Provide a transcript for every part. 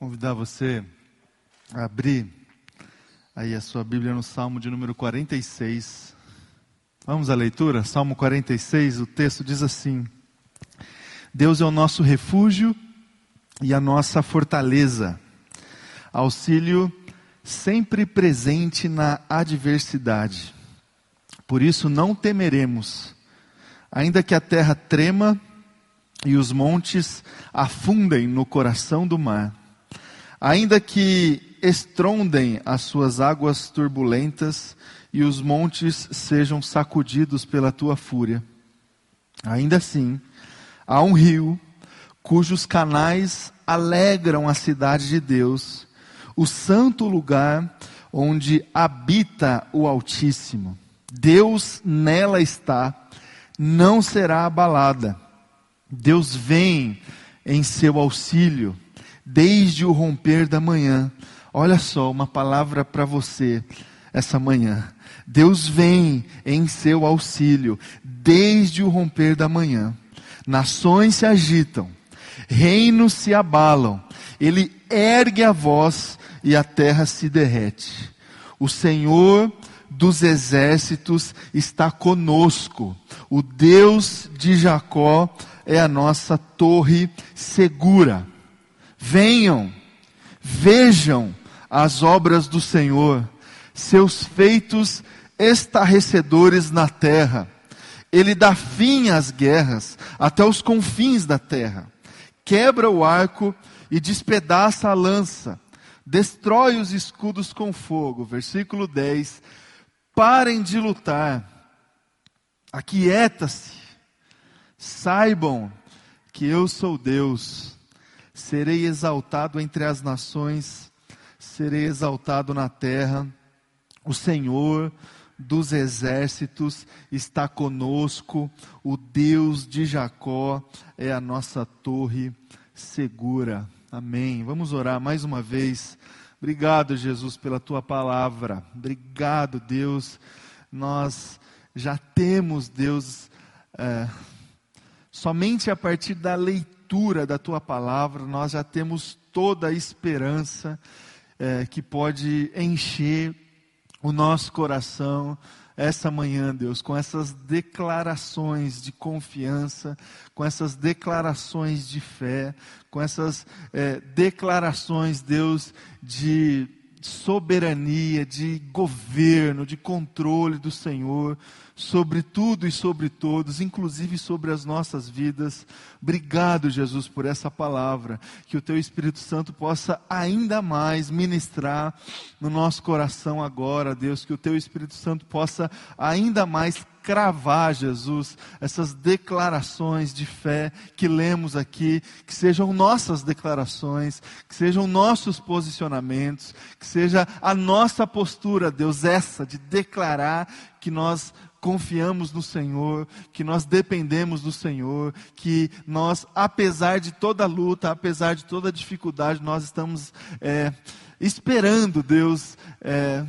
convidar você a abrir aí a sua Bíblia no Salmo de número 46. Vamos à leitura? Salmo 46, o texto diz assim: Deus é o nosso refúgio e a nossa fortaleza, auxílio sempre presente na adversidade. Por isso não temeremos, ainda que a terra trema e os montes afundem no coração do mar Ainda que estrondem as suas águas turbulentas e os montes sejam sacudidos pela tua fúria, ainda assim, há um rio cujos canais alegram a cidade de Deus, o santo lugar onde habita o Altíssimo. Deus nela está, não será abalada. Deus vem em seu auxílio desde o romper da manhã. Olha só, uma palavra para você essa manhã. Deus vem em seu auxílio desde o romper da manhã. Nações se agitam, reinos se abalam, ele ergue a voz e a terra se derrete. O Senhor dos exércitos está conosco. O Deus de Jacó é a nossa torre segura. Venham, vejam as obras do Senhor, seus feitos estarrecedores na terra. Ele dá fim às guerras até os confins da terra. Quebra o arco e despedaça a lança. Destrói os escudos com fogo. Versículo 10. Parem de lutar. Aquieta-se. Saibam que eu sou Deus serei exaltado entre as nações, serei exaltado na terra. O Senhor dos exércitos está conosco, o Deus de Jacó é a nossa torre segura. Amém. Vamos orar mais uma vez. Obrigado, Jesus, pela tua palavra. Obrigado, Deus. Nós já temos, Deus, é, somente a partir da leitura leitura da tua palavra, nós já temos toda a esperança é, que pode encher o nosso coração essa manhã, Deus, com essas declarações de confiança, com essas declarações de fé, com essas é, declarações, Deus, de soberania, de governo, de controle do Senhor sobre tudo e sobre todos, inclusive sobre as nossas vidas. Obrigado, Jesus, por essa palavra. Que o Teu Espírito Santo possa ainda mais ministrar no nosso coração agora, Deus. Que o Teu Espírito Santo possa ainda mais cravar, Jesus, essas declarações de fé que lemos aqui, que sejam nossas declarações, que sejam nossos posicionamentos, que seja a nossa postura, Deus, essa de declarar que nós confiamos no Senhor, que nós dependemos do Senhor, que nós, apesar de toda luta, apesar de toda dificuldade, nós estamos é, esperando, Deus, é,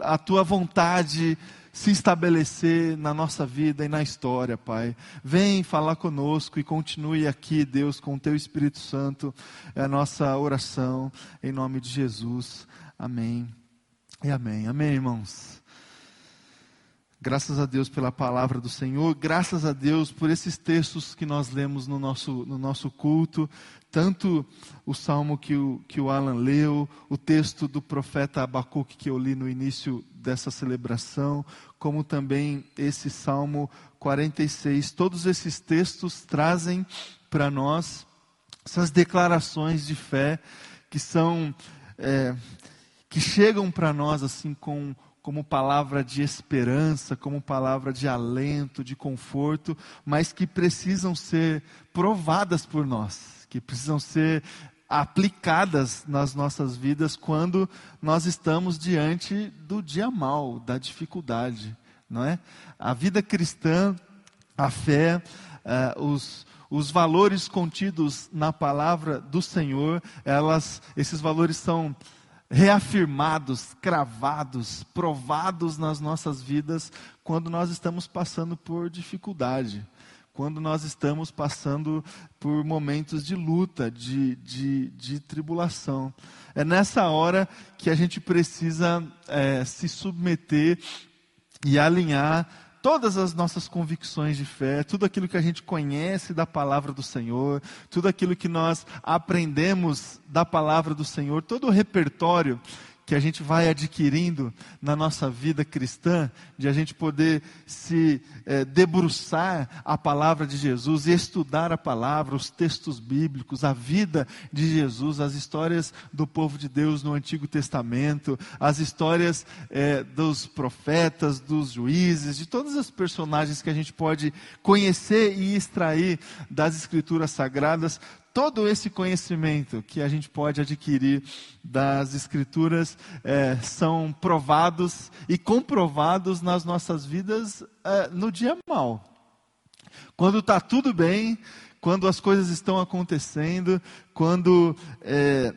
a tua vontade se estabelecer na nossa vida e na história, Pai. Vem falar conosco e continue aqui, Deus, com o teu Espírito Santo. É a nossa oração em nome de Jesus. Amém. E amém. Amém, irmãos. Graças a Deus pela palavra do Senhor, graças a Deus por esses textos que nós lemos no nosso, no nosso culto, tanto o salmo que o, que o Alan leu, o texto do profeta Abacuque que eu li no início dessa celebração, como também esse salmo 46. Todos esses textos trazem para nós essas declarações de fé que são, é, que chegam para nós assim com como palavra de esperança, como palavra de alento, de conforto, mas que precisam ser provadas por nós, que precisam ser aplicadas nas nossas vidas quando nós estamos diante do dia mal, da dificuldade, não é? A vida cristã, a fé, uh, os, os valores contidos na palavra do Senhor, elas, esses valores são reafirmados, cravados, provados nas nossas vidas quando nós estamos passando por dificuldade, quando nós estamos passando por momentos de luta, de, de, de tribulação. É nessa hora que a gente precisa é, se submeter e alinhar todas as nossas convicções de fé, tudo aquilo que a gente conhece da palavra do Senhor, tudo aquilo que nós aprendemos da palavra do Senhor, todo o repertório que a gente vai adquirindo na nossa vida cristã, de a gente poder se é, debruçar a palavra de Jesus e estudar a palavra, os textos bíblicos, a vida de Jesus, as histórias do povo de Deus no Antigo Testamento, as histórias é, dos profetas, dos juízes, de todos os personagens que a gente pode conhecer e extrair das Escrituras Sagradas, todo esse conhecimento que a gente pode adquirir das Escrituras é, são provados e comprovados nas nossas vidas é, no dia mal. Quando está tudo bem, quando as coisas estão acontecendo, quando é,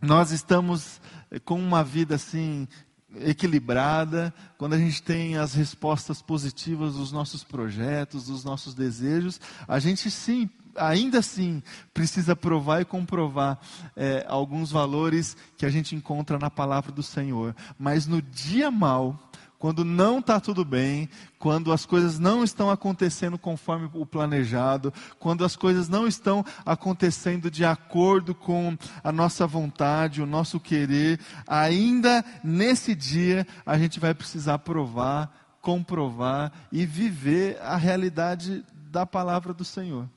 nós estamos com uma vida assim equilibrada, quando a gente tem as respostas positivas dos nossos projetos, dos nossos desejos, a gente sim ainda assim precisa provar e comprovar é, alguns valores que a gente encontra na palavra do Senhor. Mas no dia mal, quando não está tudo bem, quando as coisas não estão acontecendo conforme o planejado, quando as coisas não estão acontecendo de acordo com a nossa vontade, o nosso querer, ainda nesse dia a gente vai precisar provar, comprovar e viver a realidade da palavra do Senhor.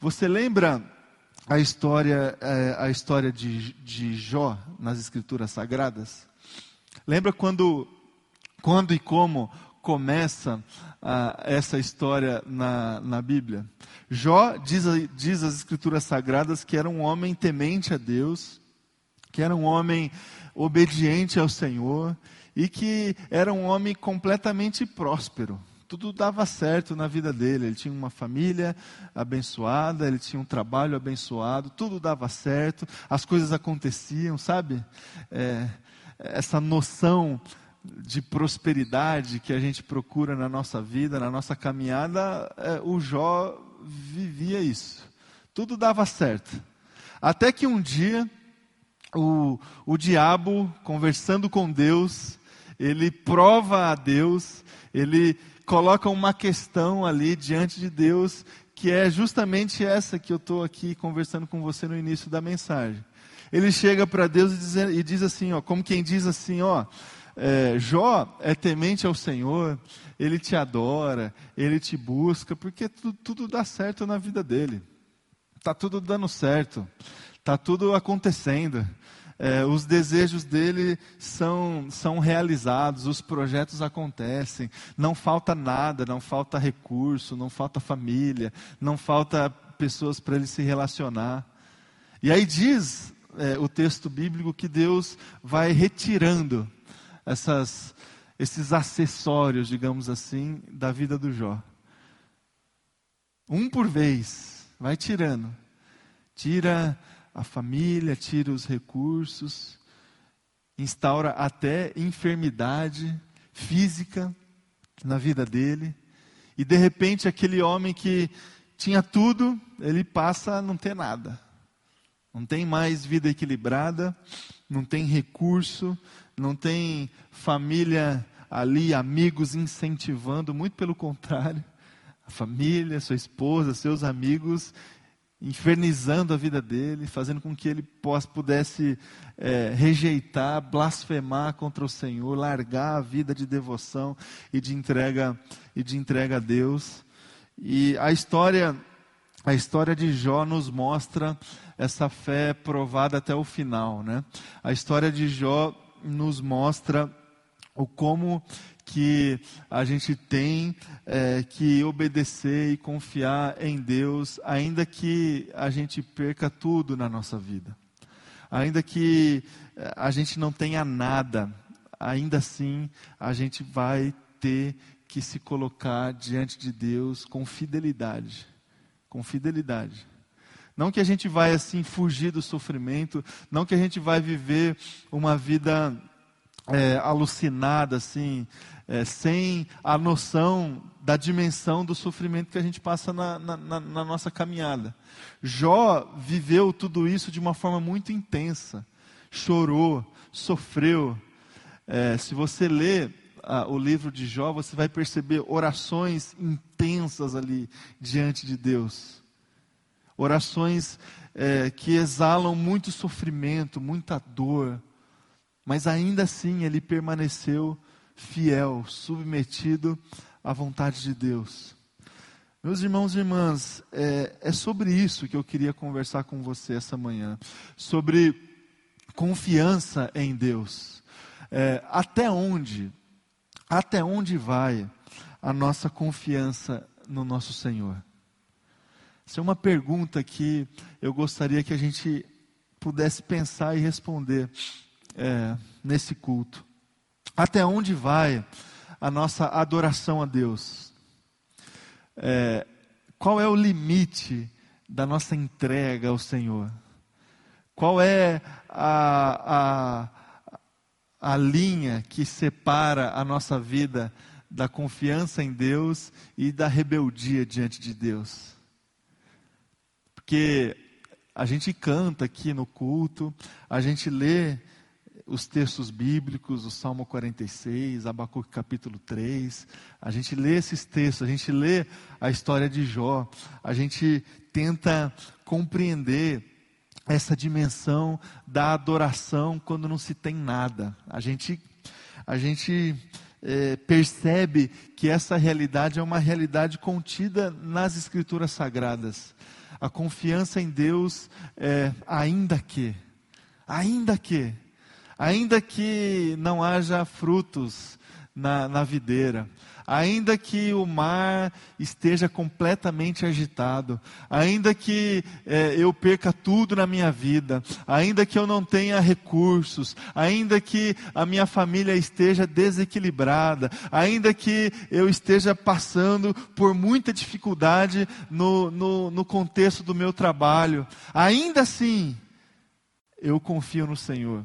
Você lembra a história, é, a história de, de Jó nas Escrituras Sagradas? Lembra quando, quando e como começa ah, essa história na, na Bíblia? Jó diz, diz as Escrituras Sagradas que era um homem temente a Deus, que era um homem obediente ao Senhor e que era um homem completamente próspero tudo dava certo na vida dele. Ele tinha uma família abençoada, ele tinha um trabalho abençoado, tudo dava certo, as coisas aconteciam, sabe? É, essa noção de prosperidade que a gente procura na nossa vida, na nossa caminhada, é, o Jó vivia isso. Tudo dava certo. Até que um dia, o, o diabo, conversando com Deus, ele prova a Deus, ele coloca uma questão ali diante de Deus, que é justamente essa que eu estou aqui conversando com você no início da mensagem. Ele chega para Deus e diz, e diz, assim, ó, como quem diz assim, ó, é, Jó é temente ao Senhor, ele te adora, ele te busca, porque tudo, tudo dá certo na vida dele. Está tudo dando certo, está tudo acontecendo é, os desejos dele são, são realizados, os projetos acontecem, não falta nada, não falta recurso, não falta família, não falta pessoas para ele se relacionar. E aí diz é, o texto bíblico que Deus vai retirando essas, esses acessórios, digamos assim, da vida do Jó. Um por vez, vai tirando. Tira a família, tira os recursos, instaura até enfermidade física na vida dele. E de repente aquele homem que tinha tudo, ele passa a não ter nada. Não tem mais vida equilibrada, não tem recurso, não tem família ali, amigos incentivando, muito pelo contrário. A família, sua esposa, seus amigos infernizando a vida dele, fazendo com que ele pudesse é, rejeitar, blasfemar contra o Senhor, largar a vida de devoção e de entrega e de entrega a Deus. E a história a história de Jó nos mostra essa fé provada até o final, né? A história de Jó nos mostra o como que a gente tem é, que obedecer e confiar em Deus, ainda que a gente perca tudo na nossa vida, ainda que é, a gente não tenha nada, ainda assim a gente vai ter que se colocar diante de Deus com fidelidade, com fidelidade. Não que a gente vai assim fugir do sofrimento, não que a gente vai viver uma vida é, alucinada, assim, é, sem a noção da dimensão do sofrimento que a gente passa na, na, na, nossa caminhada. Jó viveu tudo isso de uma forma muito intensa, chorou, sofreu. É, se você lê ah, o livro de Jó, você vai perceber orações intensas ali diante de Deus. Orações é, que exalam muito sofrimento, muita dor, mas ainda assim ele permaneceu fiel, submetido à vontade de Deus. Meus irmãos e irmãs, é, é sobre isso que eu queria conversar com você essa manhã, sobre confiança em Deus. É, até onde, até onde vai a nossa confiança no nosso Senhor? Essa é uma pergunta que eu gostaria que a gente pudesse pensar e responder é, nesse culto. Até onde vai a nossa adoração a Deus? É, qual é o limite da nossa entrega ao Senhor? Qual é a, a, a linha que separa a nossa vida da confiança em Deus e da rebeldia diante de Deus? Porque a gente canta aqui no culto, a gente lê os textos bíblicos, o Salmo 46, Abacuque capítulo 3, a gente lê esses textos, a gente lê a história de Jó, a gente tenta compreender essa dimensão da adoração quando não se tem nada. A gente, a gente é, percebe que essa realidade é uma realidade contida nas Escrituras Sagradas. A confiança em Deus, é, ainda que, ainda que, ainda que não haja frutos na, na videira, ainda que o mar esteja completamente agitado, ainda que é, eu perca tudo na minha vida, ainda que eu não tenha recursos, ainda que a minha família esteja desequilibrada, ainda que eu esteja passando por muita dificuldade no, no, no contexto do meu trabalho, ainda assim, eu confio no Senhor.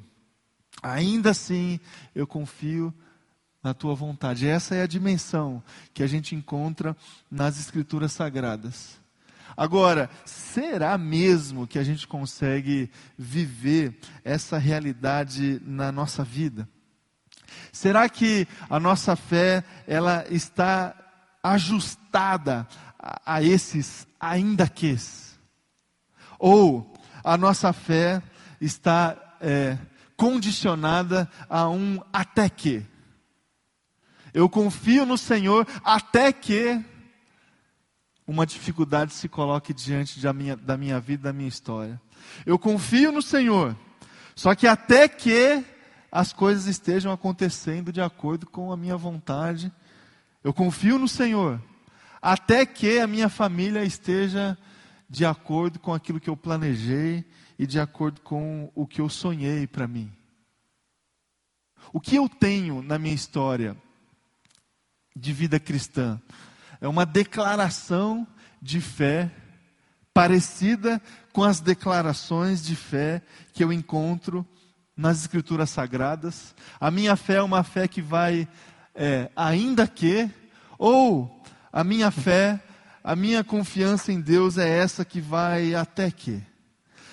Ainda assim, eu confio na tua vontade. Essa é a dimensão que a gente encontra nas Escrituras Sagradas. Agora, será mesmo que a gente consegue viver essa realidade na nossa vida? Será que a nossa fé ela está ajustada a, a esses ainda que? Ou a nossa fé está é, condicionada a um até que. Eu confio no Senhor até que uma dificuldade se coloque diante da minha, da minha vida, da minha história. Eu confio no Senhor, só que até que as coisas estejam acontecendo de acordo com a minha vontade. Eu confio no Senhor, até que a minha família esteja de acordo com aquilo que eu planejei e de acordo com o que eu sonhei para mim. O que eu tenho na minha história de vida cristã é uma declaração de fé parecida com as declarações de fé que eu encontro nas Escrituras Sagradas. A minha fé é uma fé que vai, é, ainda que, ou a minha fé, a minha confiança em Deus é essa que vai até que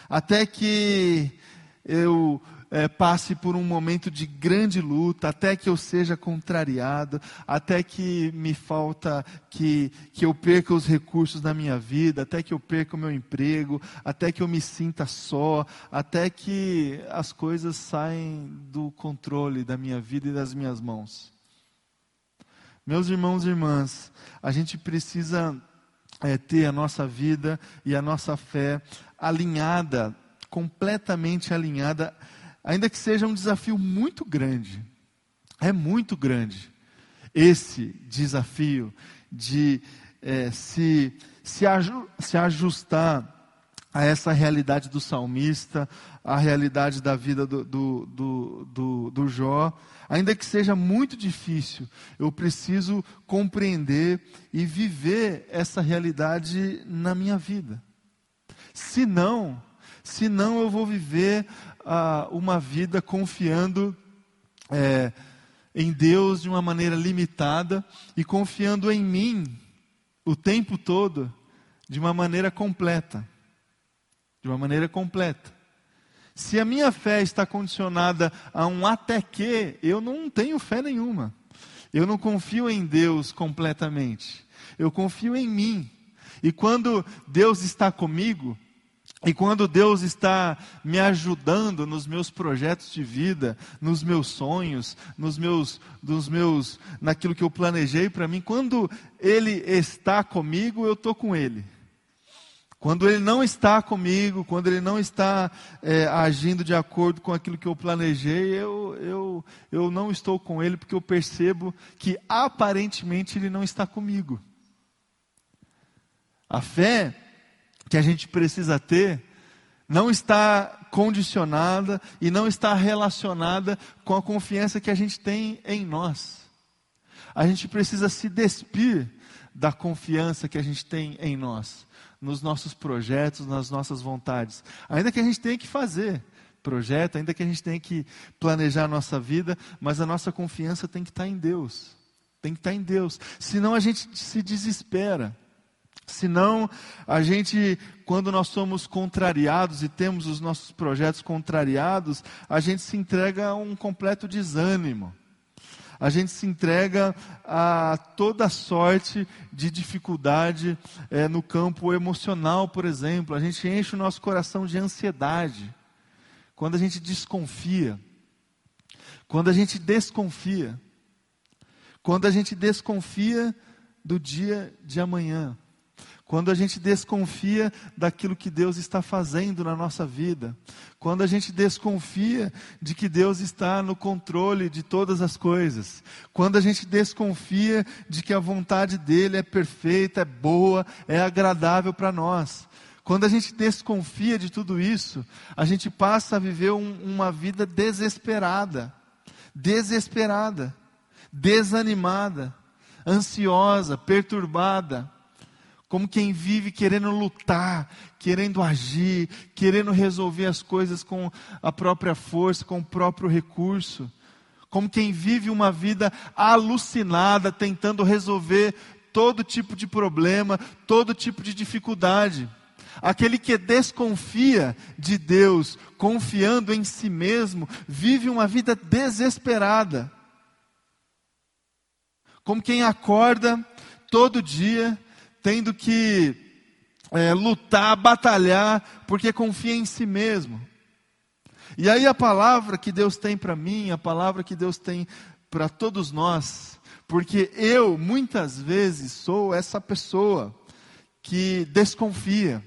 até que eu é, passe por um momento de grande luta, até que eu seja contrariado, até que me falta, que, que eu perca os recursos da minha vida, até que eu perca o meu emprego, até que eu me sinta só, até que as coisas saem do controle da minha vida e das minhas mãos. Meus irmãos e irmãs, a gente precisa é, ter a nossa vida e a nossa fé alinhada, completamente alinhada, ainda que seja um desafio muito grande. É muito grande esse desafio de é, se, se, aju, se ajustar a essa realidade do salmista, a realidade da vida do, do, do, do, do Jó, ainda que seja muito difícil, eu preciso compreender e viver essa realidade na minha vida. Se não, se não eu vou viver ah, uma vida confiando é, em Deus de uma maneira limitada e confiando em mim o tempo todo de uma maneira completa. De uma maneira completa. Se a minha fé está condicionada a um até que, eu não tenho fé nenhuma. Eu não confio em Deus completamente. Eu confio em mim. E quando Deus está comigo, e quando Deus está me ajudando nos meus projetos de vida, nos meus sonhos, nos meus, nos meus, naquilo que eu planejei para mim, quando Ele está comigo, eu estou com Ele. Quando Ele não está comigo, quando Ele não está é, agindo de acordo com aquilo que eu planejei, eu, eu, eu não estou com Ele, porque eu percebo que aparentemente Ele não está comigo. A fé que a gente precisa ter não está condicionada e não está relacionada com a confiança que a gente tem em nós. A gente precisa se despir da confiança que a gente tem em nós, nos nossos projetos, nas nossas vontades. Ainda que a gente tenha que fazer projeto, ainda que a gente tenha que planejar a nossa vida, mas a nossa confiança tem que estar em Deus. Tem que estar em Deus. Senão a gente se desespera. Senão, a gente, quando nós somos contrariados e temos os nossos projetos contrariados, a gente se entrega a um completo desânimo. A gente se entrega a toda sorte de dificuldade é, no campo emocional, por exemplo. A gente enche o nosso coração de ansiedade. Quando a gente desconfia. Quando a gente desconfia. Quando a gente desconfia do dia de amanhã. Quando a gente desconfia daquilo que Deus está fazendo na nossa vida, quando a gente desconfia de que Deus está no controle de todas as coisas, quando a gente desconfia de que a vontade dele é perfeita, é boa, é agradável para nós, quando a gente desconfia de tudo isso, a gente passa a viver um, uma vida desesperada, desesperada, desanimada, ansiosa, perturbada como quem vive querendo lutar, querendo agir, querendo resolver as coisas com a própria força, com o próprio recurso, como quem vive uma vida alucinada, tentando resolver todo tipo de problema, todo tipo de dificuldade. Aquele que desconfia de Deus, confiando em si mesmo, vive uma vida desesperada. Como quem acorda todo dia tendo que é, lutar, batalhar, porque confia em si mesmo. E aí a palavra que Deus tem para mim, a palavra que Deus tem para todos nós, porque eu muitas vezes sou essa pessoa que desconfia,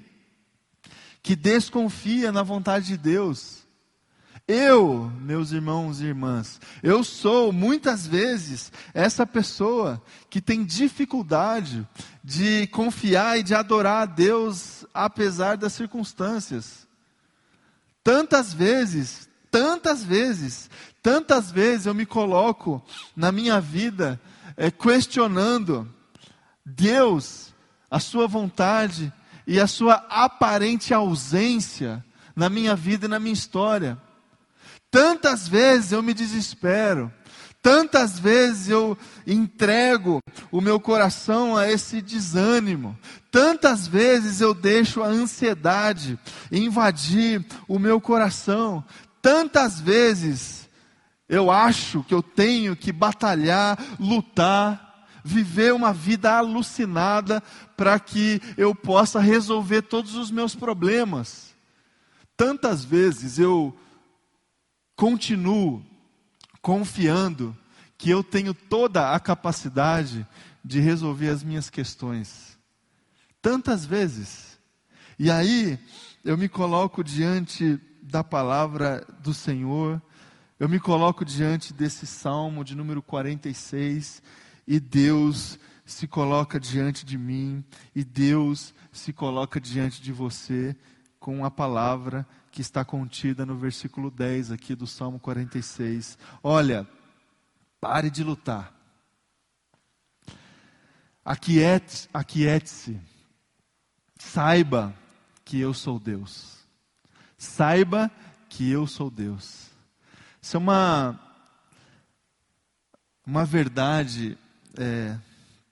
que desconfia na vontade de Deus, eu, meus irmãos e irmãs, eu sou muitas vezes essa pessoa que tem dificuldade de confiar e de adorar a Deus apesar das circunstâncias. Tantas vezes, tantas vezes, tantas vezes eu me coloco na minha vida é, questionando Deus, a Sua vontade e a Sua aparente ausência na minha vida e na minha história. Tantas vezes eu me desespero, tantas vezes eu entrego o meu coração a esse desânimo, tantas vezes eu deixo a ansiedade invadir o meu coração, tantas vezes eu acho que eu tenho que batalhar, lutar, viver uma vida alucinada para que eu possa resolver todos os meus problemas. Tantas vezes eu continuo confiando que eu tenho toda a capacidade de resolver as minhas questões. Tantas vezes. E aí, eu me coloco diante da palavra do Senhor, eu me coloco diante desse salmo de número 46, e Deus se coloca diante de mim, e Deus se coloca diante de você com a palavra que está contida no versículo 10 aqui do Salmo 46. Olha, pare de lutar. Aquiete-se, aquiete saiba que eu sou Deus. Saiba que eu sou Deus. Isso é uma, uma verdade é,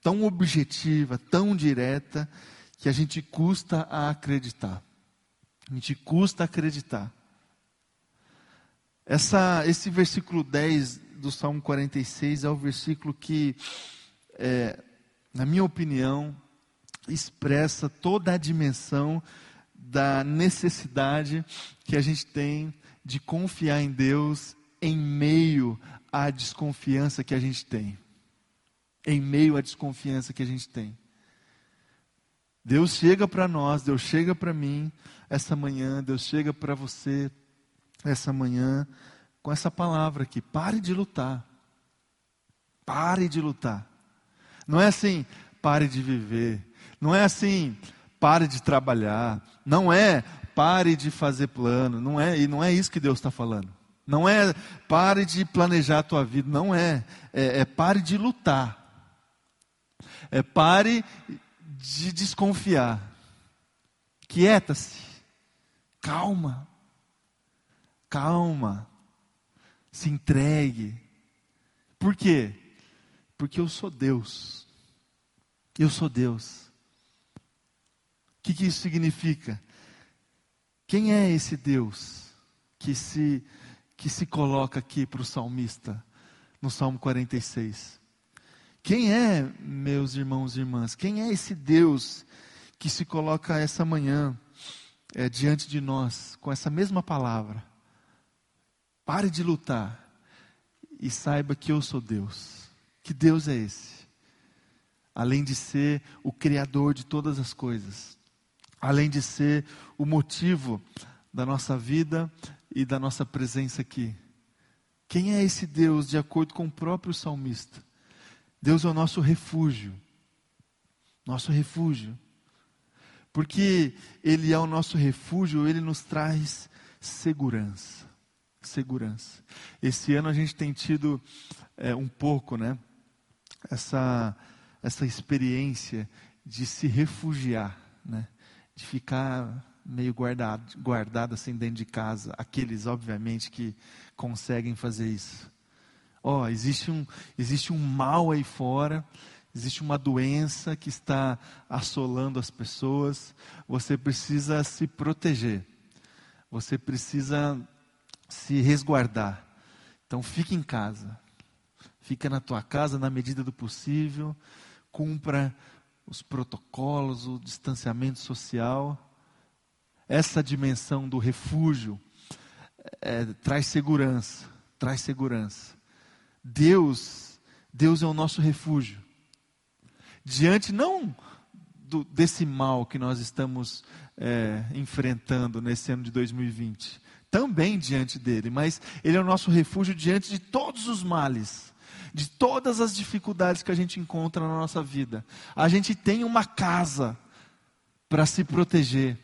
tão objetiva, tão direta, que a gente custa a acreditar. A gente custa acreditar. Essa, esse versículo 10 do Salmo 46 é o versículo que, é, na minha opinião, expressa toda a dimensão da necessidade que a gente tem de confiar em Deus em meio à desconfiança que a gente tem. Em meio à desconfiança que a gente tem. Deus chega para nós, Deus chega para mim essa manhã, Deus chega para você essa manhã com essa palavra aqui: pare de lutar. Pare de lutar. Não é assim, pare de viver. Não é assim, pare de trabalhar. Não é, pare de fazer plano. Não é, e não é isso que Deus está falando. Não é pare de planejar a tua vida. Não é. É, é pare de lutar. É pare de desconfiar. Quieta-se. Calma. Calma. Se entregue. Por quê? Porque eu sou Deus. Eu sou Deus. O que, que isso significa? Quem é esse Deus que se, que se coloca aqui para o salmista, no Salmo 46? Quem é, meus irmãos e irmãs? Quem é esse Deus que se coloca essa manhã é, diante de nós com essa mesma palavra? Pare de lutar e saiba que eu sou Deus. Que Deus é esse? Além de ser o Criador de todas as coisas, além de ser o motivo da nossa vida e da nossa presença aqui. Quem é esse Deus, de acordo com o próprio salmista? Deus é o nosso refúgio. Nosso refúgio. Porque Ele é o nosso refúgio, Ele nos traz segurança. Segurança. Esse ano a gente tem tido é, um pouco, né? Essa, essa experiência de se refugiar, né? de ficar meio guardado, guardado assim dentro de casa. Aqueles, obviamente, que conseguem fazer isso. Ó, oh, existe um, existe um mal aí fora, existe uma doença que está assolando as pessoas. Você precisa se proteger. Você precisa se resguardar. Então fique em casa. Fica na tua casa na medida do possível. Cumpra os protocolos, o distanciamento social, essa dimensão do refúgio é, traz segurança, traz segurança. Deus, Deus é o nosso refúgio. Diante não do, desse mal que nós estamos é, enfrentando nesse ano de 2020, também diante dele, mas ele é o nosso refúgio diante de todos os males de todas as dificuldades que a gente encontra na nossa vida. A gente tem uma casa para se proteger.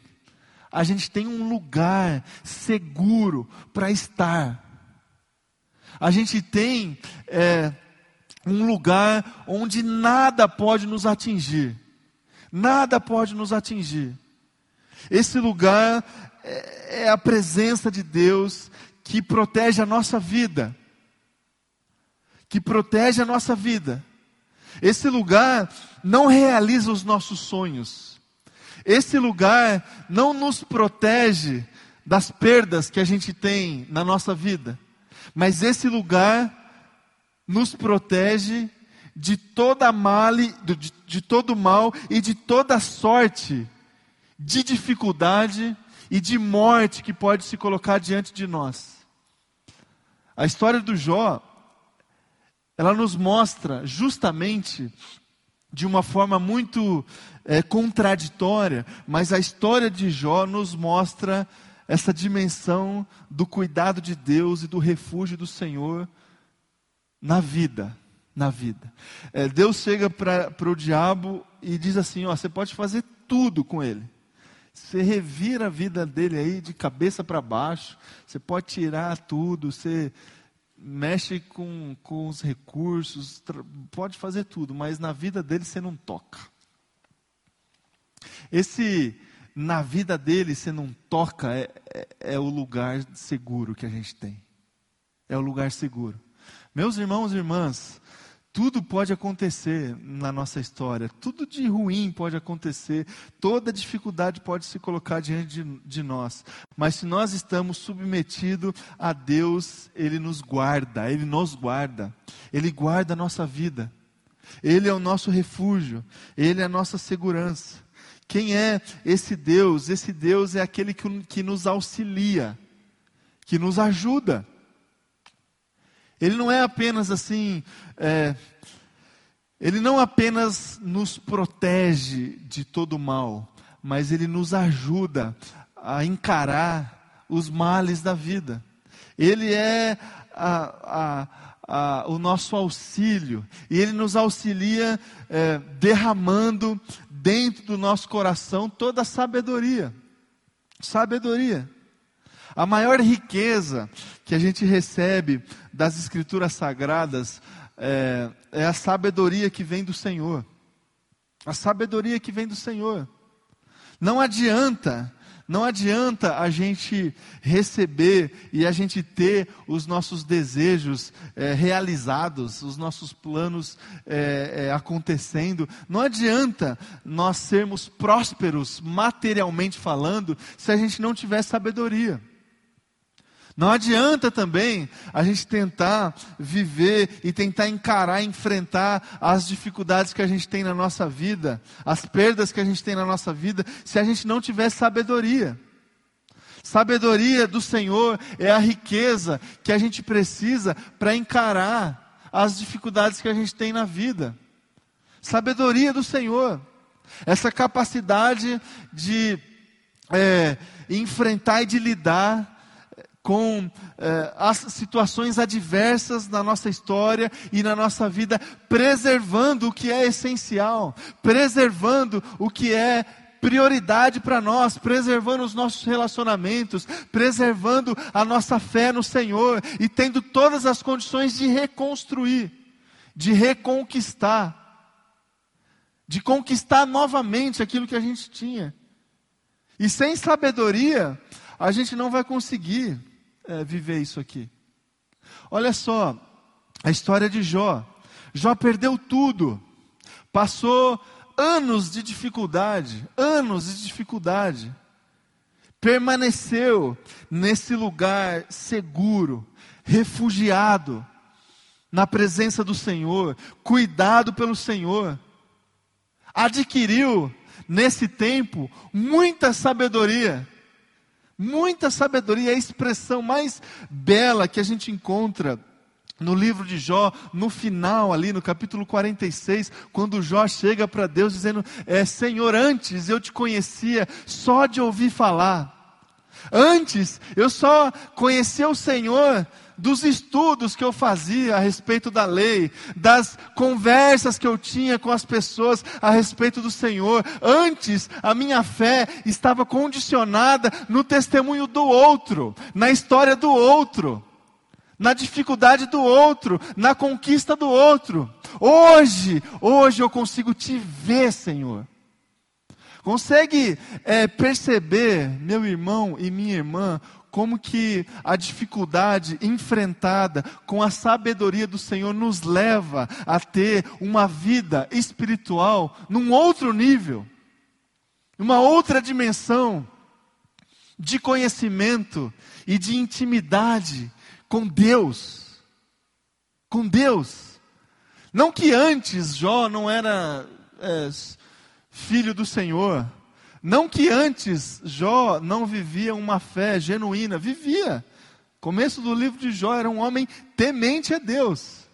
A gente tem um lugar seguro para estar. A gente tem é, um lugar onde nada pode nos atingir. Nada pode nos atingir. Esse lugar é, é a presença de Deus que protege a nossa vida que protege a nossa vida. Esse lugar não realiza os nossos sonhos. Esse lugar não nos protege das perdas que a gente tem na nossa vida. Mas esse lugar nos protege de toda mal, de, de todo mal e de toda sorte de dificuldade e de morte que pode se colocar diante de nós. A história do Jó ela nos mostra justamente de uma forma muito é, contraditória, mas a história de Jó nos mostra essa dimensão do cuidado de Deus e do refúgio do Senhor na vida, na vida. É, Deus chega para o diabo e diz assim: ó, você pode fazer tudo com ele. Você revira a vida dele aí de cabeça para baixo. Você pode tirar tudo. Você mexe com, com os recursos, pode fazer tudo, mas na vida dele você não toca. Esse na vida dele você não toca é, é, é o lugar seguro que a gente tem. É o lugar seguro. Meus irmãos e irmãs, tudo pode acontecer na nossa história, tudo de ruim pode acontecer, toda dificuldade pode se colocar diante de, de, nós, mas se nós estamos submetidos a Deus, Ele nos guarda, Ele nos guarda, Ele guarda a nossa vida, Ele é o nosso refúgio, Ele é a nossa segurança. Quem é esse Deus? Esse Deus é aquele que, que nos auxilia, que nos ajuda. Ele não é apenas assim, é, ele não apenas nos protege de todo mal, mas ele nos ajuda a encarar os males da vida. Ele é a, a, a, o nosso auxílio e ele nos auxilia é, derramando dentro do nosso coração toda a sabedoria. Sabedoria. A maior riqueza que a gente recebe das Escrituras Sagradas é, é, a sabedoria que vem do Senhor. A sabedoria que vem do Senhor. Não adianta, não adianta a gente receber e a gente ter os nossos desejos é, realizados, os nossos planos é, é, acontecendo. Não adianta nós sermos prósperos, materialmente falando, se a gente não tiver sabedoria. Não adianta também a gente tentar viver e tentar encarar, enfrentar as dificuldades que a gente tem na nossa vida, as perdas que a gente tem na nossa vida, se a gente não tiver sabedoria. Sabedoria do Senhor é a riqueza que a gente precisa para encarar as dificuldades que a gente tem na vida. Sabedoria do Senhor, essa capacidade de é, enfrentar e de lidar com eh, as situações adversas na nossa história e na nossa vida, preservando o que é essencial, preservando o que é prioridade para nós, preservando os nossos relacionamentos, preservando a nossa fé no Senhor e tendo todas as condições de reconstruir, de reconquistar, de conquistar novamente aquilo que a gente tinha. E sem sabedoria, a gente não vai conseguir é, viver isso aqui. Olha só, a história de Jó. Jó perdeu tudo, passou anos de dificuldade, anos de dificuldade, permaneceu nesse lugar seguro, refugiado, na presença do Senhor, cuidado pelo Senhor, adquiriu nesse tempo muita sabedoria, Muita sabedoria é a expressão mais bela que a gente encontra no livro de Jó, no final ali, no capítulo 46, quando Jó chega para Deus dizendo: é, Senhor, antes eu te conhecia só de ouvir falar. Antes eu só conhecia o Senhor dos estudos que eu fazia a respeito da lei, das conversas que eu tinha com as pessoas a respeito do Senhor. Antes, a minha fé estava condicionada no testemunho do outro, na história do outro, na dificuldade do outro, na conquista do outro. Hoje, hoje eu consigo te ver, Senhor. Consegue é, perceber, meu irmão e minha irmã, como que a dificuldade enfrentada com a sabedoria do Senhor nos leva a ter uma vida espiritual num outro nível, numa outra dimensão de conhecimento e de intimidade com Deus. Com Deus. Não que antes Jó não era é, filho do Senhor, não que antes Jó não vivia uma fé genuína, vivia. Começo do livro de Jó era um homem temente a Deus.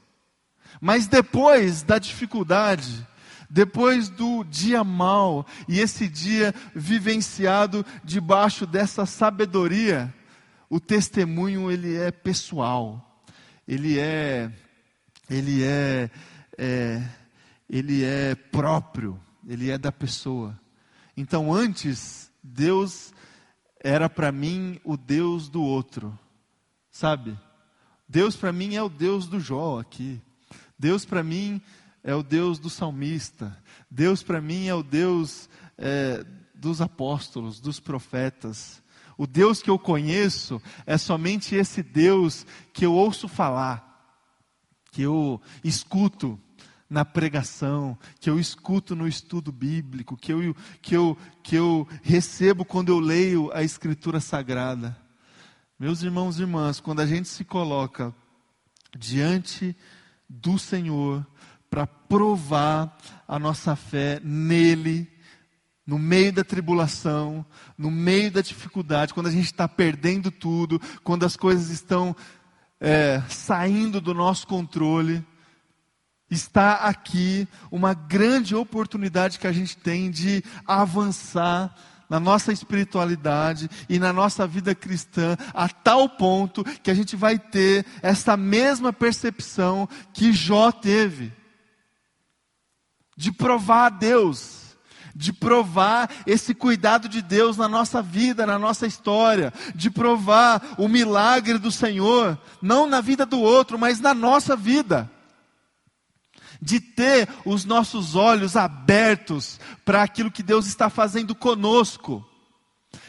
Mas depois da dificuldade, depois do dia mau, e esse dia vivenciado debaixo dessa sabedoria, o testemunho ele é pessoal, ele é, ele é, é ele é próprio, ele é da pessoa. Então antes, Deus era para mim o Deus do outro, sabe? Deus para mim é o Deus do Jó aqui. Deus para mim é o Deus do salmista. Deus para mim é o Deus é, dos apóstolos, dos profetas. O Deus que eu conheço é somente esse Deus que eu ouço falar. que eu escuto na pregação, que eu escuto no estudo bíblico, que eu, que eu, que eu recebo quando eu leio a Escritura Sagrada. Meus irmãos e irmãs, quando a gente se coloca diante do Senhor para provar a nossa fé nele, no meio da tribulação, no meio da dificuldade, quando a gente está perdendo tudo, quando as coisas estão é, saindo do nosso controle, está aqui uma grande oportunidade que a gente tem de avançar na nossa espiritualidade e na nossa vida cristã a tal ponto que a gente vai ter essa mesma percepção que Jó teve de provar a Deus de provar esse cuidado de Deus na nossa vida, na nossa história, de provar o milagre do Senhor, não na vida do outro, mas na nossa vida. De ter os nossos olhos abertos para aquilo que Deus está fazendo conosco.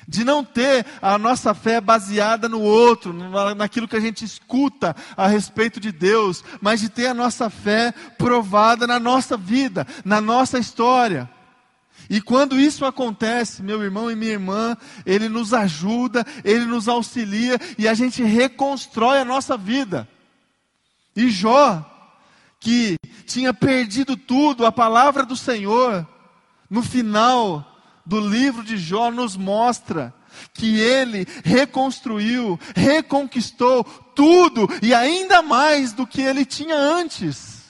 De não ter a nossa fé baseada no outro, naquilo que a gente escuta a respeito de Deus, mas de ter a nossa fé provada na nossa vida, na nossa história. E quando isso acontece, meu irmão e minha irmã, Ele nos ajuda, Ele nos auxilia e a gente reconstrói a nossa vida. E Jó, que tinha perdido tudo, a palavra do Senhor, no final do livro de Jó, nos mostra que ele reconstruiu, reconquistou tudo e ainda mais do que ele tinha antes.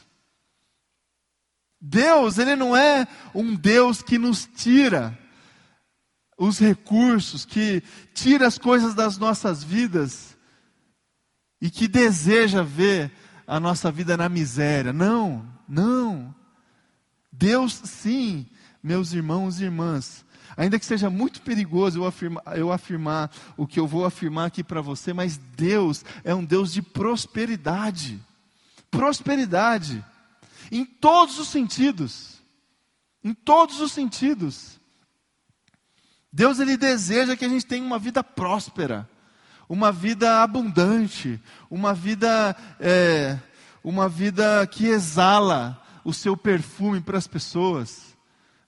Deus, Ele não é um Deus que nos tira os recursos, que tira as coisas das nossas vidas e que deseja ver a nossa vida na miséria. Não, não. Deus, sim, meus irmãos e irmãs, ainda que seja muito perigoso eu afirmar, eu afirmar o que eu vou afirmar aqui para você, mas Deus é um Deus de prosperidade. Prosperidade. Em todos os sentidos. Em todos os sentidos. Deus ele deseja que a gente tenha uma vida próspera, uma vida abundante, uma vida é, uma vida que exala o seu perfume para as pessoas.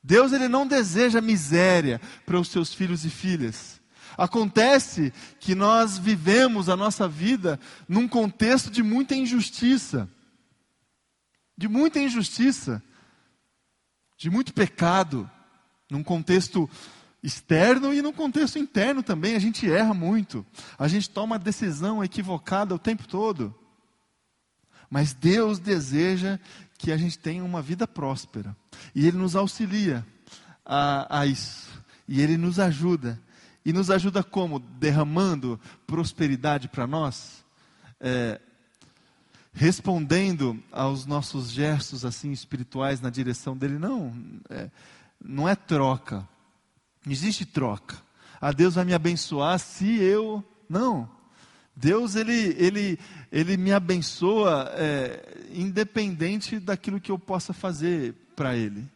Deus ele não deseja miséria para os seus filhos e filhas. Acontece que nós vivemos a nossa vida num contexto de muita injustiça de muita injustiça, de muito pecado, num contexto externo e num contexto interno também. A gente erra muito, a gente toma decisão equivocada o tempo todo. Mas Deus deseja que a gente tenha uma vida próspera, e Ele nos auxilia a, a isso, e Ele nos ajuda. E nos ajuda como? Derramando prosperidade para nós. É, respondendo aos nossos gestos assim espirituais na direção dele. Não, é, não é troca. Não existe troca. A ah, Deus vai me abençoar se eu. Não. Deus ele, ele, ele me abençoa é, independente daquilo que eu possa fazer para Ele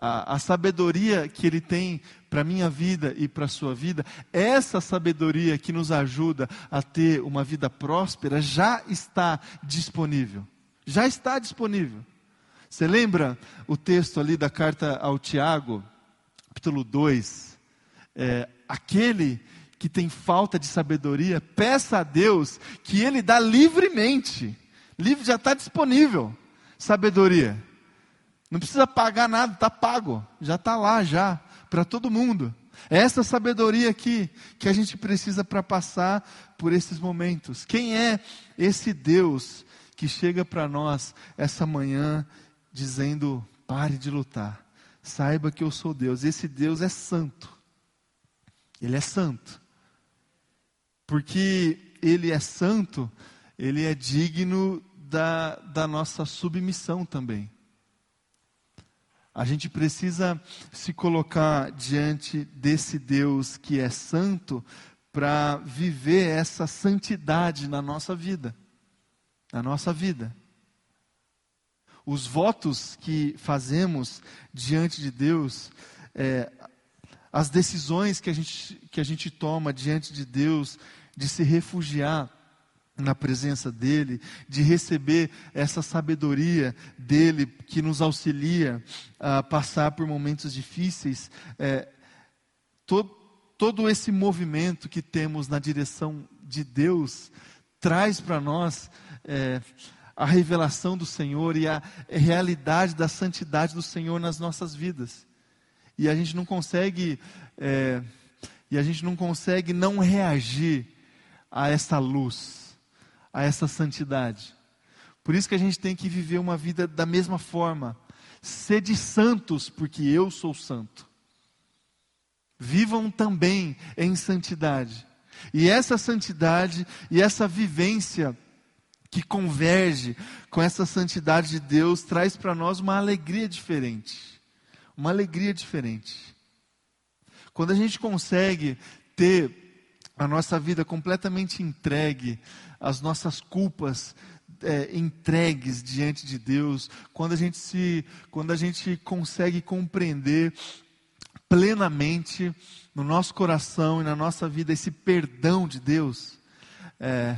a, a sabedoria que Ele tem para a minha vida e para a sua vida, essa sabedoria que nos ajuda a ter uma vida próspera já está disponível. Já está disponível. Você lembra o texto ali da carta ao Tiago, capítulo 2? É, aquele que tem falta de sabedoria, peça a Deus que Ele dá livremente. Livre já está disponível. Sabedoria. Não precisa pagar nada, está pago, já está lá já, para todo mundo. É essa sabedoria aqui que a gente precisa para passar por esses momentos. Quem é esse Deus que chega para nós essa manhã dizendo: pare de lutar, saiba que eu sou Deus. Esse Deus é santo, Ele é santo, porque Ele é santo, Ele é digno da, da nossa submissão também. A gente precisa se colocar diante desse Deus que é santo para viver essa santidade na nossa vida. Na nossa vida. Os votos que fazemos diante de Deus, é, as decisões que a, gente, que a gente toma diante de Deus, de se refugiar na presença dEle, de receber essa sabedoria dEle que nos auxilia a passar por momentos difíceis, é, todo, todo esse movimento que temos na direção de Deus traz para nós é, a revelação do Senhor e a realidade da santidade do Senhor nas nossas vidas. E a gente não consegue, é, e a gente não consegue não reagir a essa luz, a essa santidade. Por isso que a gente tem que viver uma vida da mesma forma. Sede santos, porque eu sou santo. Vivam também em santidade. E essa santidade e essa vivência que converge com essa santidade de Deus traz para nós uma alegria diferente. Uma alegria diferente. Quando a gente consegue ter a nossa vida completamente entregue, as nossas culpas é, entregues diante de Deus, quando a gente se, quando a gente consegue compreender plenamente no nosso coração e na nossa vida esse perdão de Deus, é,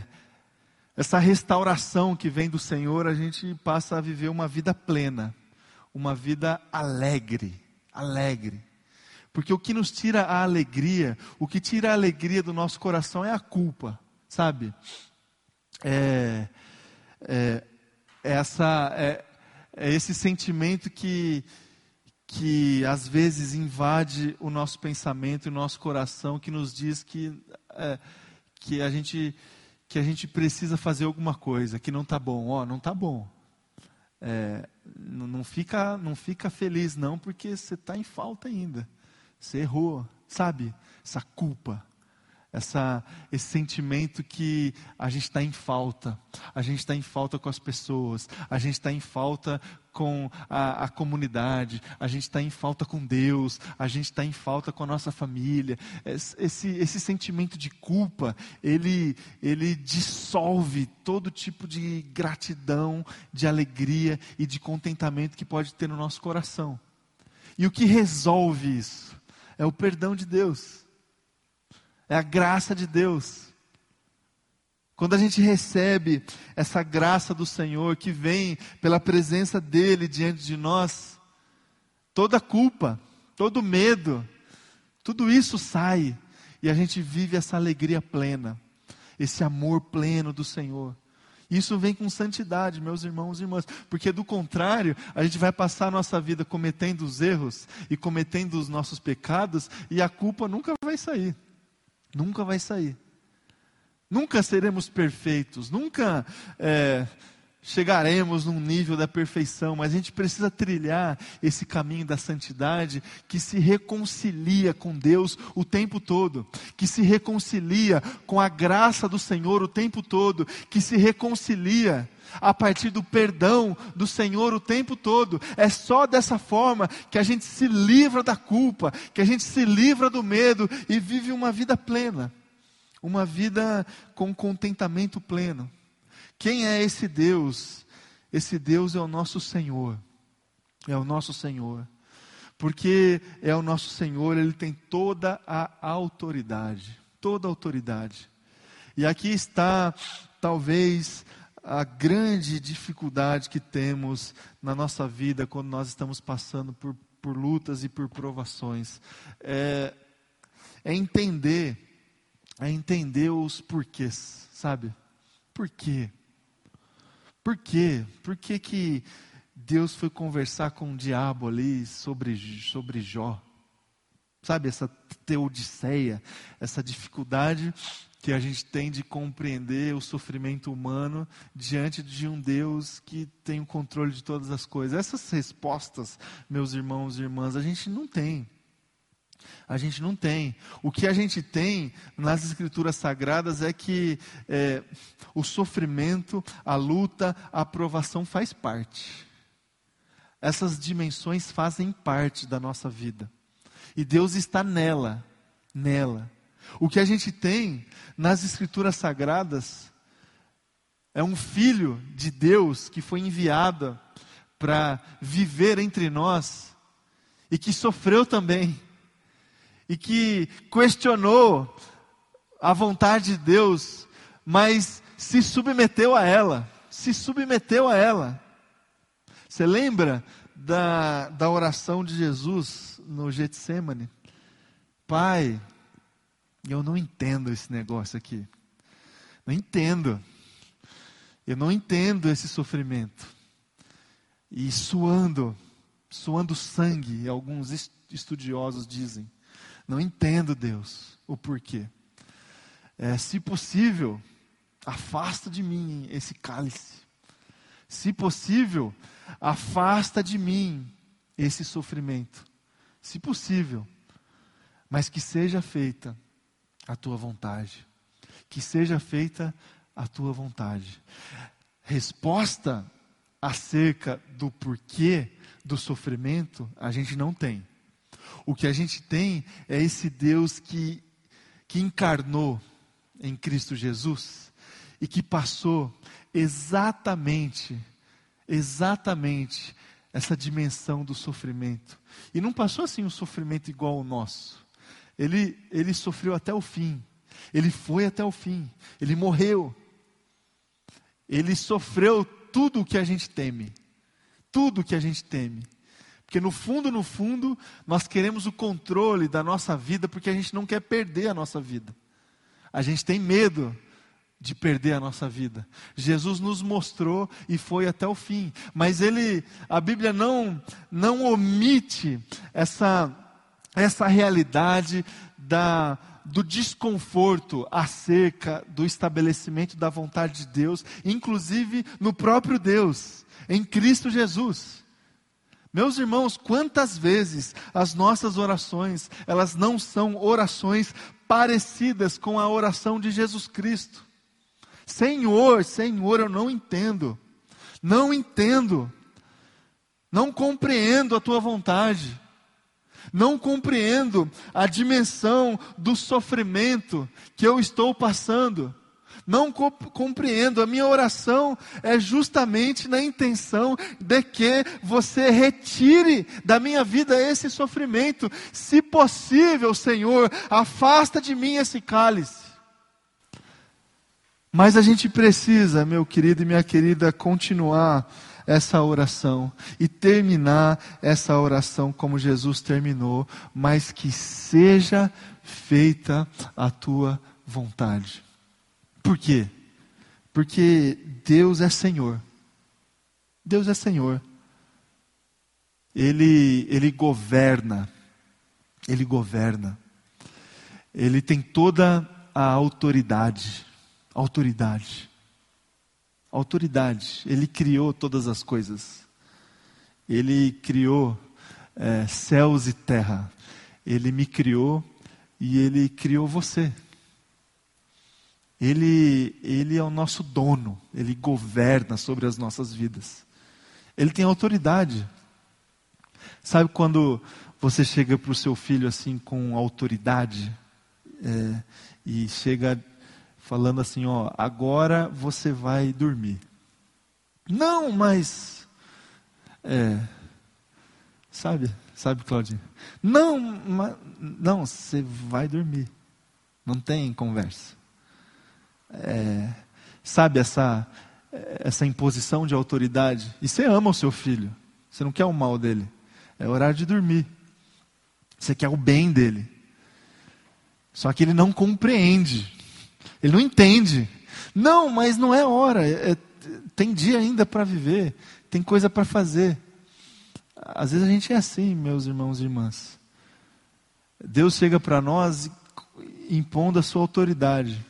essa restauração que vem do Senhor, a gente passa a viver uma vida plena, uma vida alegre, alegre. Porque o que nos tira a alegria, o que tira a alegria do nosso coração é a culpa, sabe? É, é, é essa, é, é esse sentimento que, que às vezes invade o nosso pensamento e o nosso coração, que nos diz que, é, que a gente que a gente precisa fazer alguma coisa, que não está bom. Ó, não está bom. É, não, fica, não fica feliz não, porque você está em falta ainda. Você errou, sabe? Essa culpa essa, esse sentimento que a gente está em falta, a gente está em falta com as pessoas, a gente está em falta com a, a comunidade, a gente está em falta com Deus, a gente está em falta com a nossa família. Esse, esse sentimento de culpa, ele, ele dissolve todo tipo de gratidão, de alegria e de contentamento que pode ter no nosso coração. E o que resolve isso? É o perdão de Deus é a graça de Deus. Quando a gente recebe essa graça do Senhor que vem pela presença dEle diante de nós, toda culpa, todo medo, tudo isso sai e a gente vive essa alegria plena, esse amor pleno do Senhor. Isso vem com santidade, meus irmãos e irmãs, porque do contrário, a gente vai passar a nossa vida cometendo os erros e cometendo os nossos pecados e a culpa nunca vai sair. Nunca vai sair. Nunca seremos perfeitos, nunca é, chegaremos num nível da perfeição, mas a gente precisa trilhar esse caminho da santidade que se reconcilia com Deus o tempo todo, que se reconcilia com a graça do Senhor o tempo todo, que se reconcilia a partir do perdão do Senhor o tempo todo. É só dessa forma que a gente se livra da culpa, que a gente se livra do medo e vive uma vida plena, uma vida com contentamento pleno. Quem é esse Deus? Esse Deus é o nosso Senhor. É o nosso Senhor. Porque é o nosso Senhor, ele tem toda a autoridade, toda a autoridade. E aqui está talvez a grande dificuldade que temos na nossa vida quando nós estamos passando por, por lutas e por provações. É, é entender, é entender os porquês, sabe? Por quê? Por quê? Por que, que Deus foi conversar com o diabo ali sobre, sobre Jó? Sabe, essa teodiceia, essa dificuldade que a gente tem de compreender o sofrimento humano diante de um Deus que tem o controle de todas as coisas. Essas respostas, meus irmãos e irmãs, a gente não tem. A gente não tem. O que a gente tem nas Escrituras Sagradas é que é, o sofrimento, a luta, a aprovação faz parte. Essas dimensões fazem parte da nossa vida. E Deus está nela, nela. O que a gente tem nas Escrituras Sagradas é um filho de Deus que foi enviado para viver entre nós e que sofreu também e que questionou a vontade de Deus, mas se submeteu a ela, se submeteu a ela. Você lembra da, da oração de Jesus no Getsemane? Pai, eu não entendo esse negócio aqui. Não entendo. Eu não entendo esse sofrimento. E suando, suando sangue, alguns estudiosos dizem. Não entendo, Deus, o porquê. É, se possível, afasta de mim esse cálice. Se possível, afasta de mim esse sofrimento. Se possível, mas que seja feita a tua vontade. Que seja feita a tua vontade. Resposta acerca do porquê do sofrimento, a gente não tem. O que a gente tem é esse Deus que, que encarnou em Cristo Jesus e que passou exatamente, exatamente essa dimensão do sofrimento. E não passou assim um sofrimento igual ao nosso. Ele, ele sofreu até o fim. Ele foi até o fim. Ele morreu. Ele sofreu tudo o que a gente teme. Tudo o que a gente teme. Porque no fundo, no fundo, nós queremos o controle da nossa vida porque a gente não quer perder a nossa vida. A gente tem medo de perder a nossa vida. Jesus nos mostrou e foi até o fim, mas ele, a Bíblia não não omite essa essa realidade da do desconforto acerca do estabelecimento da vontade de Deus, inclusive no próprio Deus, em Cristo Jesus. Meus irmãos, quantas vezes as nossas orações, elas não são orações parecidas com a oração de Jesus Cristo. Senhor, Senhor, eu não entendo. Não entendo. Não compreendo a tua vontade. Não compreendo a dimensão do sofrimento que eu estou passando não compreendo. A minha oração é justamente na intenção de que você retire da minha vida esse sofrimento. Se possível, Senhor, afasta de mim esse cálice. Mas a gente precisa, meu querido e minha querida, continuar essa oração e terminar essa oração como Jesus terminou, mas que seja feita a tua vontade. Por quê? Porque Deus é Senhor. Deus é Senhor. Ele, ele governa. Ele governa. Ele tem toda a autoridade. Autoridade. Autoridade. Ele criou todas as coisas. Ele criou é, céus e terra. Ele me criou e ele criou você. Ele, ele é o nosso dono, ele governa sobre as nossas vidas. Ele tem autoridade. Sabe quando você chega para o seu filho assim com autoridade é, e chega falando assim, ó, agora você vai dormir. Não, mas é, sabe, sabe, Claudinha? Não, mas, não, você vai dormir. Não tem conversa é, sabe, essa, essa imposição de autoridade. E você ama o seu filho, você não quer o mal dele, é horário de dormir. Você quer o bem dele. Só que ele não compreende, ele não entende. Não, mas não é hora, é, tem dia ainda para viver, tem coisa para fazer. Às vezes a gente é assim, meus irmãos e irmãs. Deus chega para nós impondo a sua autoridade.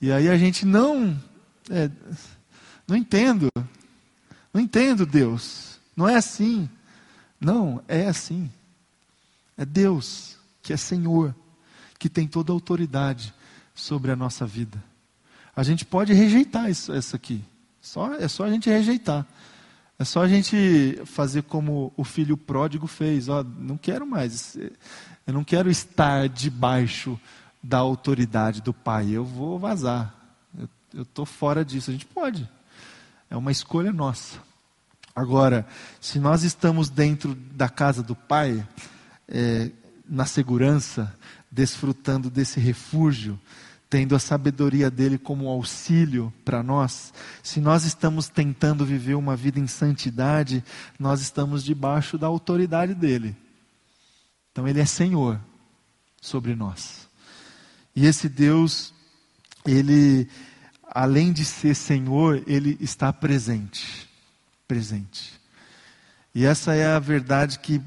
E aí a gente não, é, não entendo, não entendo Deus, não é assim. Não, é assim. É Deus que é Senhor, que tem toda a autoridade sobre a nossa vida. A gente pode rejeitar isso, isso aqui. Só, é só a gente rejeitar. É só a gente fazer como o filho pródigo fez. Ó, não quero mais. Eu não quero estar debaixo da autoridade do pai. Eu vou vazar. Eu estou fora disso. A gente pode. É uma escolha nossa. Agora, se nós estamos dentro da casa do pai, é, na segurança, desfrutando desse refúgio, tendo a sabedoria dele como auxílio para nós, se nós estamos tentando viver uma vida em santidade, nós estamos debaixo da autoridade dele. Então ele é Senhor sobre nós. E esse Deus, ele, além de ser Senhor, ele está presente. Presente. E essa é a verdade que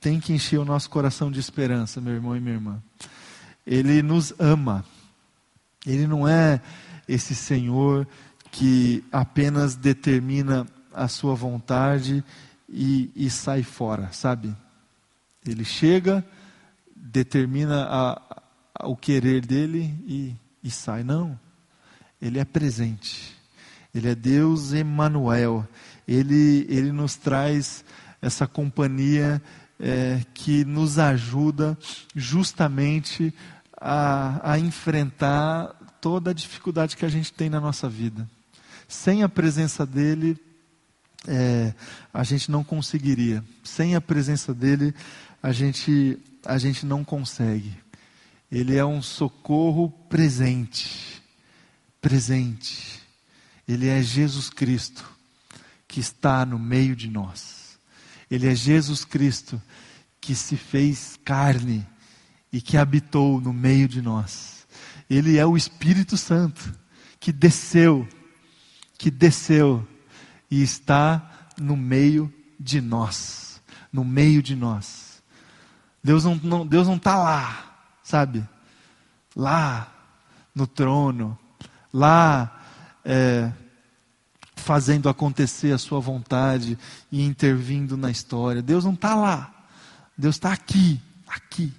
tem que encher o nosso coração de esperança, meu irmão e minha irmã. Ele nos ama. Ele não é esse Senhor que apenas determina a sua vontade e, e sai fora, sabe? Ele chega, determina a, o querer dele e, e sai. Não. Ele é presente. Ele é Deus Emmanuel. Ele, ele nos traz essa companhia é, que nos ajuda justamente a, a enfrentar toda a dificuldade que a gente tem na nossa vida. Sem a presença dele, é, a gente não conseguiria. Sem a presença dele, a gente, a gente não consegue. Ele é um socorro presente. Presente. Ele é Jesus Cristo que está no meio de nós. Ele é Jesus Cristo que se fez carne e que habitou no meio de nós. Ele é o Espírito Santo que desceu, que desceu e está no meio de nós, no meio de nós. Deus não, não Deus não está lá, sabe? Lá no trono, lá é, fazendo acontecer a sua vontade e intervindo na história. Deus não está lá. Deus está aqui, aqui.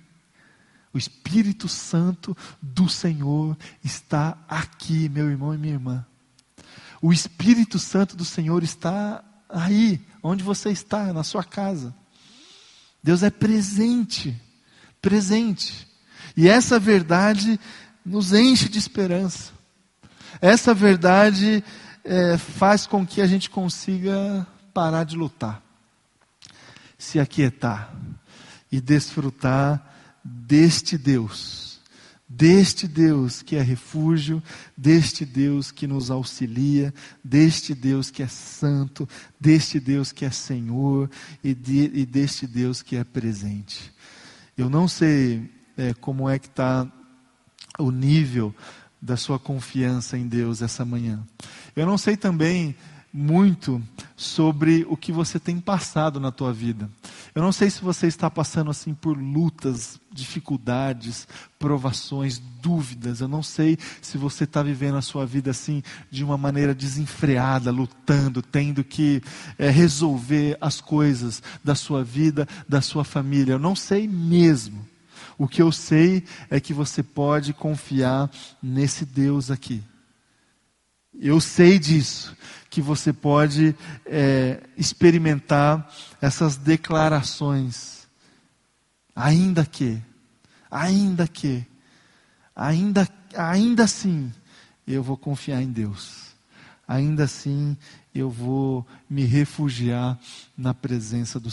O Espírito Santo do Senhor está aqui, meu irmão e minha irmã. O Espírito Santo do Senhor está aí, onde você está, na sua casa. Deus é presente, presente. E essa verdade nos enche de esperança. Essa verdade é, faz com que a gente consiga parar de lutar, se aquietar e desfrutar deste Deus, deste Deus que é refúgio, deste Deus que nos auxilia, deste Deus que é santo, deste Deus que é Senhor e, de, e deste Deus que é presente. Eu não sei é, como é que está o nível da sua confiança em Deus essa manhã. Eu não sei também muito sobre o que você tem passado na tua vida. Eu não sei se você está passando assim por lutas, dificuldades, provações, dúvidas. Eu não sei se você está vivendo a sua vida assim de uma maneira desenfreada, lutando, tendo que é, resolver as coisas da sua vida, da sua família. Eu não sei mesmo. O que eu sei é que você pode confiar nesse Deus aqui. Eu sei disso, que você pode é, experimentar essas declarações. Ainda que, ainda que, ainda, ainda assim, eu vou confiar em Deus. Ainda assim, eu vou me refugiar na presença do